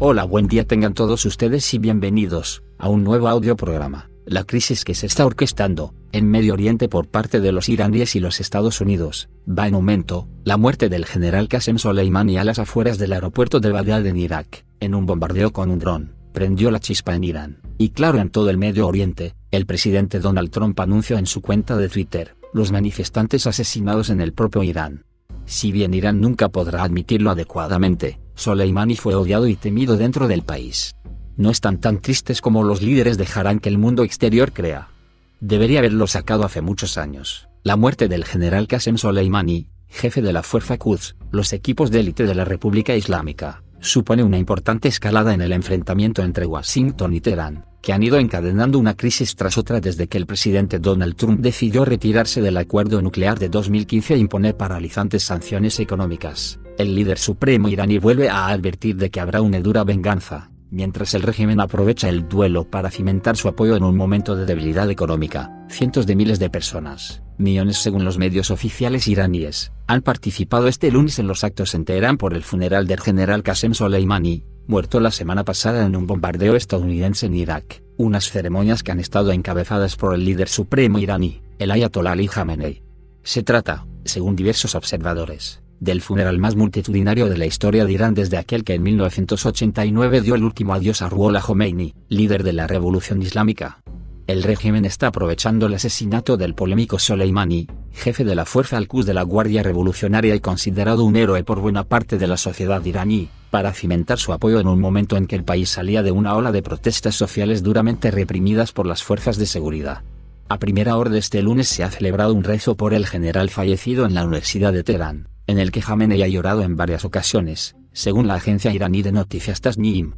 Hola, buen día tengan todos ustedes y bienvenidos a un nuevo audio programa. La crisis que se está orquestando en Medio Oriente por parte de los iraníes y los Estados Unidos va en aumento. La muerte del general Qasem Soleimani a las afueras del aeropuerto de Bagdad en Irak, en un bombardeo con un dron, prendió la chispa en Irán. Y claro, en todo el Medio Oriente, el presidente Donald Trump anunció en su cuenta de Twitter los manifestantes asesinados en el propio Irán. Si bien Irán nunca podrá admitirlo adecuadamente, Soleimani fue odiado y temido dentro del país. No están tan tristes como los líderes dejarán que el mundo exterior crea. Debería haberlo sacado hace muchos años. La muerte del general Qasem Soleimani, jefe de la Fuerza Quds, los equipos de élite de la República Islámica, supone una importante escalada en el enfrentamiento entre Washington y Teherán, que han ido encadenando una crisis tras otra desde que el presidente Donald Trump decidió retirarse del acuerdo nuclear de 2015 e imponer paralizantes sanciones económicas el líder supremo iraní vuelve a advertir de que habrá una dura venganza, mientras el régimen aprovecha el duelo para cimentar su apoyo en un momento de debilidad económica. Cientos de miles de personas, millones según los medios oficiales iraníes, han participado este lunes en los actos en Teherán por el funeral del general Qasem Soleimani, muerto la semana pasada en un bombardeo estadounidense en Irak, unas ceremonias que han estado encabezadas por el líder supremo iraní, el Ayatollah Ali Khamenei. Se trata, según diversos observadores, del funeral más multitudinario de la historia de Irán desde aquel que en 1989 dio el último adiós a Ruhollah Khomeini, líder de la revolución islámica. El régimen está aprovechando el asesinato del polémico Soleimani, jefe de la fuerza al-Quds de la Guardia Revolucionaria y considerado un héroe por buena parte de la sociedad iraní, para cimentar su apoyo en un momento en que el país salía de una ola de protestas sociales duramente reprimidas por las fuerzas de seguridad. A primera hora de este lunes se ha celebrado un rezo por el general fallecido en la Universidad de Teherán en el que Jamenei ha llorado en varias ocasiones, según la agencia iraní de noticias Tasnim.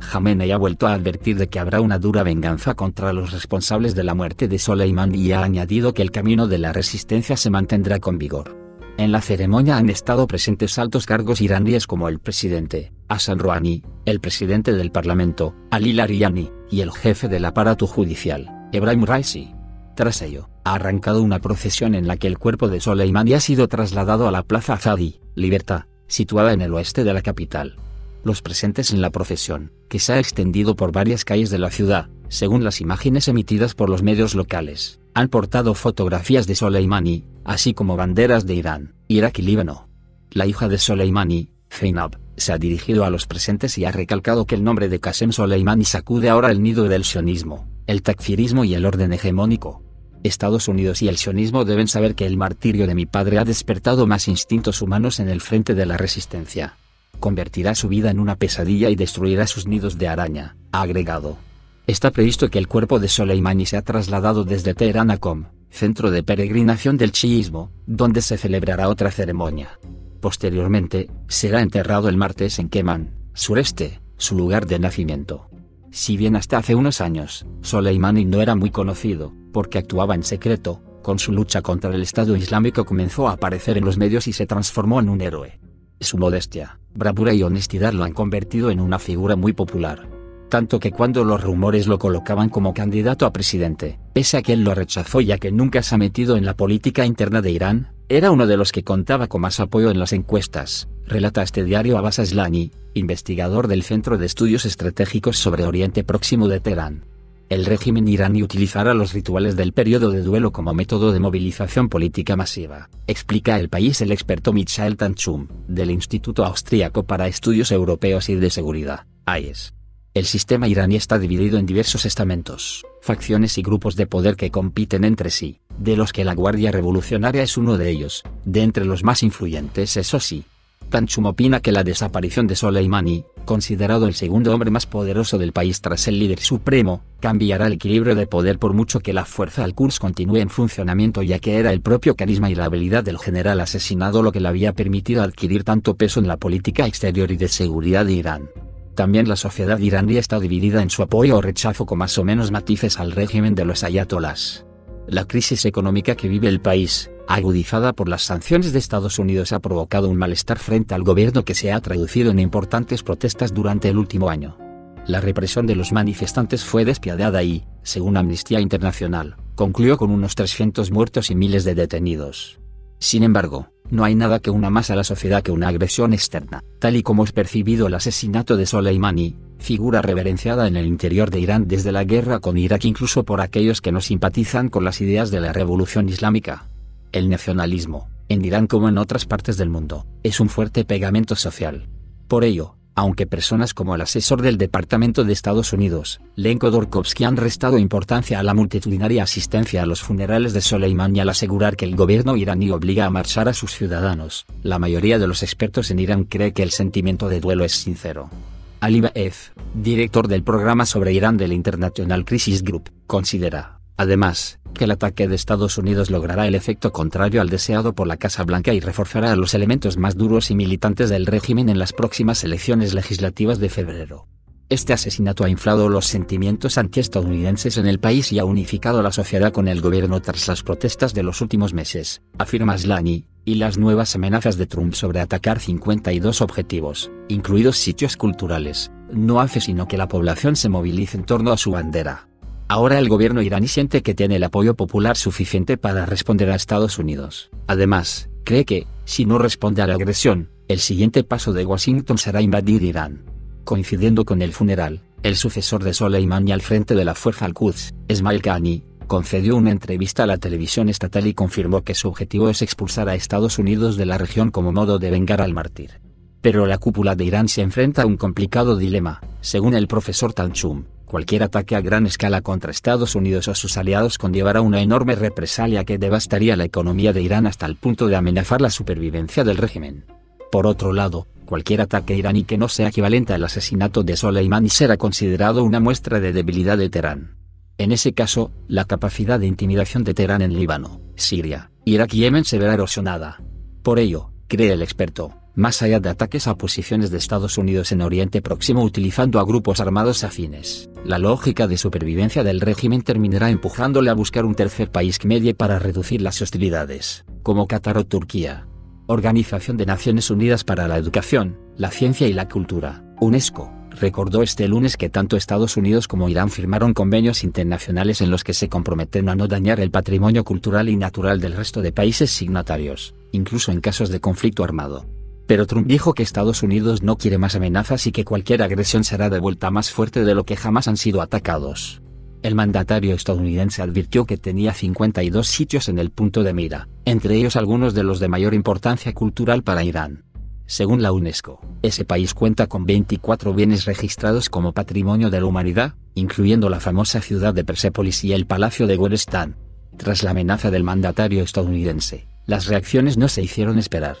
Jamenei ha vuelto a advertir de que habrá una dura venganza contra los responsables de la muerte de Soleimani y ha añadido que el camino de la resistencia se mantendrá con vigor. En la ceremonia han estado presentes altos cargos iraníes como el presidente, Hassan Rouhani, el presidente del parlamento, Ali Larijani, y el jefe del aparato judicial, Ebrahim Raisi. Tras ello, ha arrancado una procesión en la que el cuerpo de Soleimani ha sido trasladado a la Plaza Azadi, Libertad, situada en el oeste de la capital. Los presentes en la procesión, que se ha extendido por varias calles de la ciudad, según las imágenes emitidas por los medios locales, han portado fotografías de Soleimani, así como banderas de Irán, Irak y Líbano. La hija de Soleimani, Zainab, se ha dirigido a los presentes y ha recalcado que el nombre de Qasem Soleimani sacude ahora el nido del sionismo, el takfirismo y el orden hegemónico. Estados Unidos y el sionismo deben saber que el martirio de mi padre ha despertado más instintos humanos en el frente de la resistencia. Convertirá su vida en una pesadilla y destruirá sus nidos de araña, ha agregado. Está previsto que el cuerpo de Soleimani sea trasladado desde Teherán a Qom, centro de peregrinación del chiismo, donde se celebrará otra ceremonia. Posteriormente, será enterrado el martes en Keman, sureste, su lugar de nacimiento. Si bien hasta hace unos años, Soleimani no era muy conocido, porque actuaba en secreto, con su lucha contra el Estado Islámico comenzó a aparecer en los medios y se transformó en un héroe. Su modestia, bravura y honestidad lo han convertido en una figura muy popular. Tanto que cuando los rumores lo colocaban como candidato a presidente, pese a que él lo rechazó ya que nunca se ha metido en la política interna de Irán, era uno de los que contaba con más apoyo en las encuestas, relata este diario Abbas Aslani, investigador del Centro de Estudios Estratégicos sobre Oriente Próximo de Teherán. El régimen iraní utilizará los rituales del periodo de duelo como método de movilización política masiva, explica el país el experto Michael Tanchum, del Instituto Austríaco para Estudios Europeos y de Seguridad, AES. El sistema iraní está dividido en diversos estamentos, facciones y grupos de poder que compiten entre sí, de los que la Guardia Revolucionaria es uno de ellos, de entre los más influyentes eso sí. Tanchum opina que la desaparición de Soleimani, considerado el segundo hombre más poderoso del país tras el líder supremo, cambiará el equilibrio de poder por mucho que la fuerza al-Quds continúe en funcionamiento ya que era el propio carisma y la habilidad del general asesinado lo que le había permitido adquirir tanto peso en la política exterior y de seguridad de Irán. También la sociedad iraní está dividida en su apoyo o rechazo con más o menos matices al régimen de los ayatolás. La crisis económica que vive el país, agudizada por las sanciones de Estados Unidos, ha provocado un malestar frente al gobierno que se ha traducido en importantes protestas durante el último año. La represión de los manifestantes fue despiadada y, según Amnistía Internacional, concluyó con unos 300 muertos y miles de detenidos. Sin embargo, no hay nada que una más a la sociedad que una agresión externa, tal y como es percibido el asesinato de Soleimani, figura reverenciada en el interior de Irán desde la guerra con Irak incluso por aquellos que no simpatizan con las ideas de la revolución islámica. El nacionalismo, en Irán como en otras partes del mundo, es un fuerte pegamento social. Por ello, aunque personas como el asesor del Departamento de Estados Unidos, Len Khodorkovsky han restado importancia a la multitudinaria asistencia a los funerales de Soleimani al asegurar que el gobierno iraní obliga a marchar a sus ciudadanos, la mayoría de los expertos en Irán cree que el sentimiento de duelo es sincero. Ali Baef, director del programa sobre Irán del International Crisis Group, considera, además, que el ataque de Estados Unidos logrará el efecto contrario al deseado por la Casa Blanca y reforzará a los elementos más duros y militantes del régimen en las próximas elecciones legislativas de febrero. Este asesinato ha inflado los sentimientos antiestadounidenses en el país y ha unificado la sociedad con el gobierno tras las protestas de los últimos meses, afirma Slani, y las nuevas amenazas de Trump sobre atacar 52 objetivos, incluidos sitios culturales, no hace sino que la población se movilice en torno a su bandera. Ahora el gobierno iraní siente que tiene el apoyo popular suficiente para responder a Estados Unidos. Además, cree que, si no responde a la agresión, el siguiente paso de Washington será invadir Irán. Coincidiendo con el funeral, el sucesor de Soleimani al frente de la fuerza al-Quds, Esmail Khani, concedió una entrevista a la televisión estatal y confirmó que su objetivo es expulsar a Estados Unidos de la región como modo de vengar al mártir. Pero la cúpula de Irán se enfrenta a un complicado dilema, según el profesor Tanchum, Cualquier ataque a gran escala contra Estados Unidos o sus aliados conllevará una enorme represalia que devastaría la economía de Irán hasta el punto de amenazar la supervivencia del régimen. Por otro lado, cualquier ataque iraní que no sea equivalente al asesinato de Soleimani será considerado una muestra de debilidad de Teherán. En ese caso, la capacidad de intimidación de Teherán en Líbano, Siria, Irak y Yemen se verá erosionada. Por ello, cree el experto, más allá de ataques a posiciones de Estados Unidos en Oriente Próximo utilizando a grupos armados afines. La lógica de supervivencia del régimen terminará empujándole a buscar un tercer país que medie para reducir las hostilidades, como Qatar o Turquía. Organización de Naciones Unidas para la Educación, la Ciencia y la Cultura, UNESCO, recordó este lunes que tanto Estados Unidos como Irán firmaron convenios internacionales en los que se comprometen a no dañar el patrimonio cultural y natural del resto de países signatarios, incluso en casos de conflicto armado. Pero Trump dijo que Estados Unidos no quiere más amenazas y que cualquier agresión será de vuelta más fuerte de lo que jamás han sido atacados. El mandatario estadounidense advirtió que tenía 52 sitios en el punto de mira, entre ellos algunos de los de mayor importancia cultural para Irán. Según la UNESCO, ese país cuenta con 24 bienes registrados como patrimonio de la humanidad, incluyendo la famosa ciudad de Persépolis y el Palacio de Golestan. Tras la amenaza del mandatario estadounidense, las reacciones no se hicieron esperar.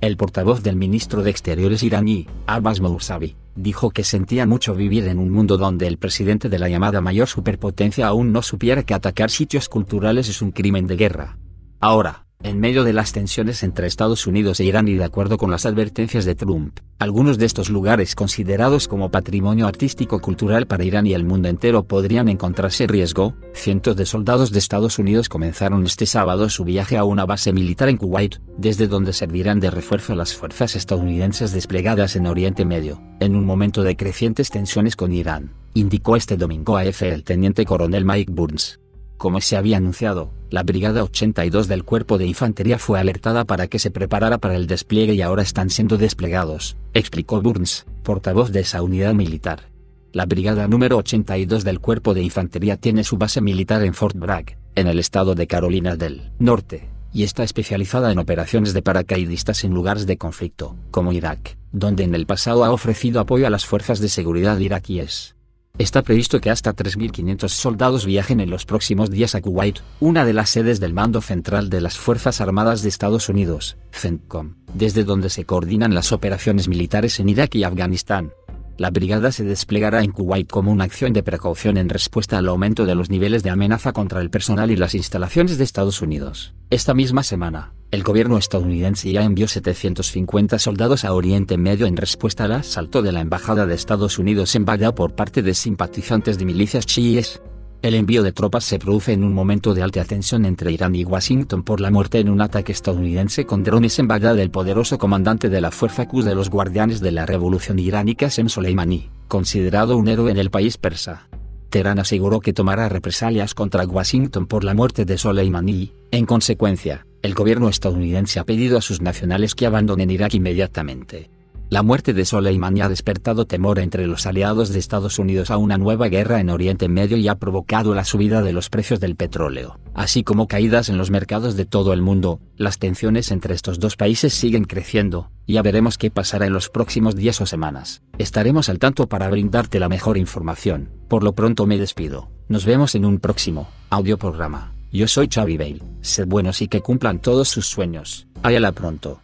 El portavoz del ministro de Exteriores iraní, Abbas Moursavi, dijo que sentía mucho vivir en un mundo donde el presidente de la llamada mayor superpotencia aún no supiera que atacar sitios culturales es un crimen de guerra. Ahora, en medio de las tensiones entre Estados Unidos e Irán y de acuerdo con las advertencias de Trump, algunos de estos lugares considerados como patrimonio artístico-cultural para Irán y el mundo entero podrían encontrarse en riesgo. Cientos de soldados de Estados Unidos comenzaron este sábado su viaje a una base militar en Kuwait, desde donde servirán de refuerzo a las fuerzas estadounidenses desplegadas en Oriente Medio, en un momento de crecientes tensiones con Irán, indicó este domingo a F el teniente coronel Mike Burns. Como se había anunciado, la Brigada 82 del Cuerpo de Infantería fue alertada para que se preparara para el despliegue y ahora están siendo desplegados, explicó Burns, portavoz de esa unidad militar. La Brigada número 82 del Cuerpo de Infantería tiene su base militar en Fort Bragg, en el estado de Carolina del Norte, y está especializada en operaciones de paracaidistas en lugares de conflicto, como Irak, donde en el pasado ha ofrecido apoyo a las fuerzas de seguridad iraquíes. Está previsto que hasta 3.500 soldados viajen en los próximos días a Kuwait, una de las sedes del Mando Central de las Fuerzas Armadas de Estados Unidos, CENTCOM, desde donde se coordinan las operaciones militares en Irak y Afganistán. La brigada se desplegará en Kuwait como una acción de precaución en respuesta al aumento de los niveles de amenaza contra el personal y las instalaciones de Estados Unidos. Esta misma semana, el gobierno estadounidense ya envió 750 soldados a Oriente Medio en respuesta al asalto de la Embajada de Estados Unidos en Bagdad por parte de simpatizantes de milicias chiíes. El envío de tropas se produce en un momento de alta tensión entre Irán y Washington por la muerte en un ataque estadounidense con drones en Bagdad del poderoso comandante de la Fuerza Quds de los Guardianes de la Revolución Iránica Qasem Soleimani, considerado un héroe en el país persa. Teherán aseguró que tomará represalias contra Washington por la muerte de Soleimani, en consecuencia, el gobierno estadounidense ha pedido a sus nacionales que abandonen Irak inmediatamente. La muerte de Soleimani ha despertado temor entre los aliados de Estados Unidos a una nueva guerra en Oriente Medio y ha provocado la subida de los precios del petróleo, así como caídas en los mercados de todo el mundo. Las tensiones entre estos dos países siguen creciendo, ya veremos qué pasará en los próximos días o semanas. Estaremos al tanto para brindarte la mejor información. Por lo pronto me despido. Nos vemos en un próximo audio programa. Yo soy Xavi Bale. Sed buenos y que cumplan todos sus sueños. Háyala pronto.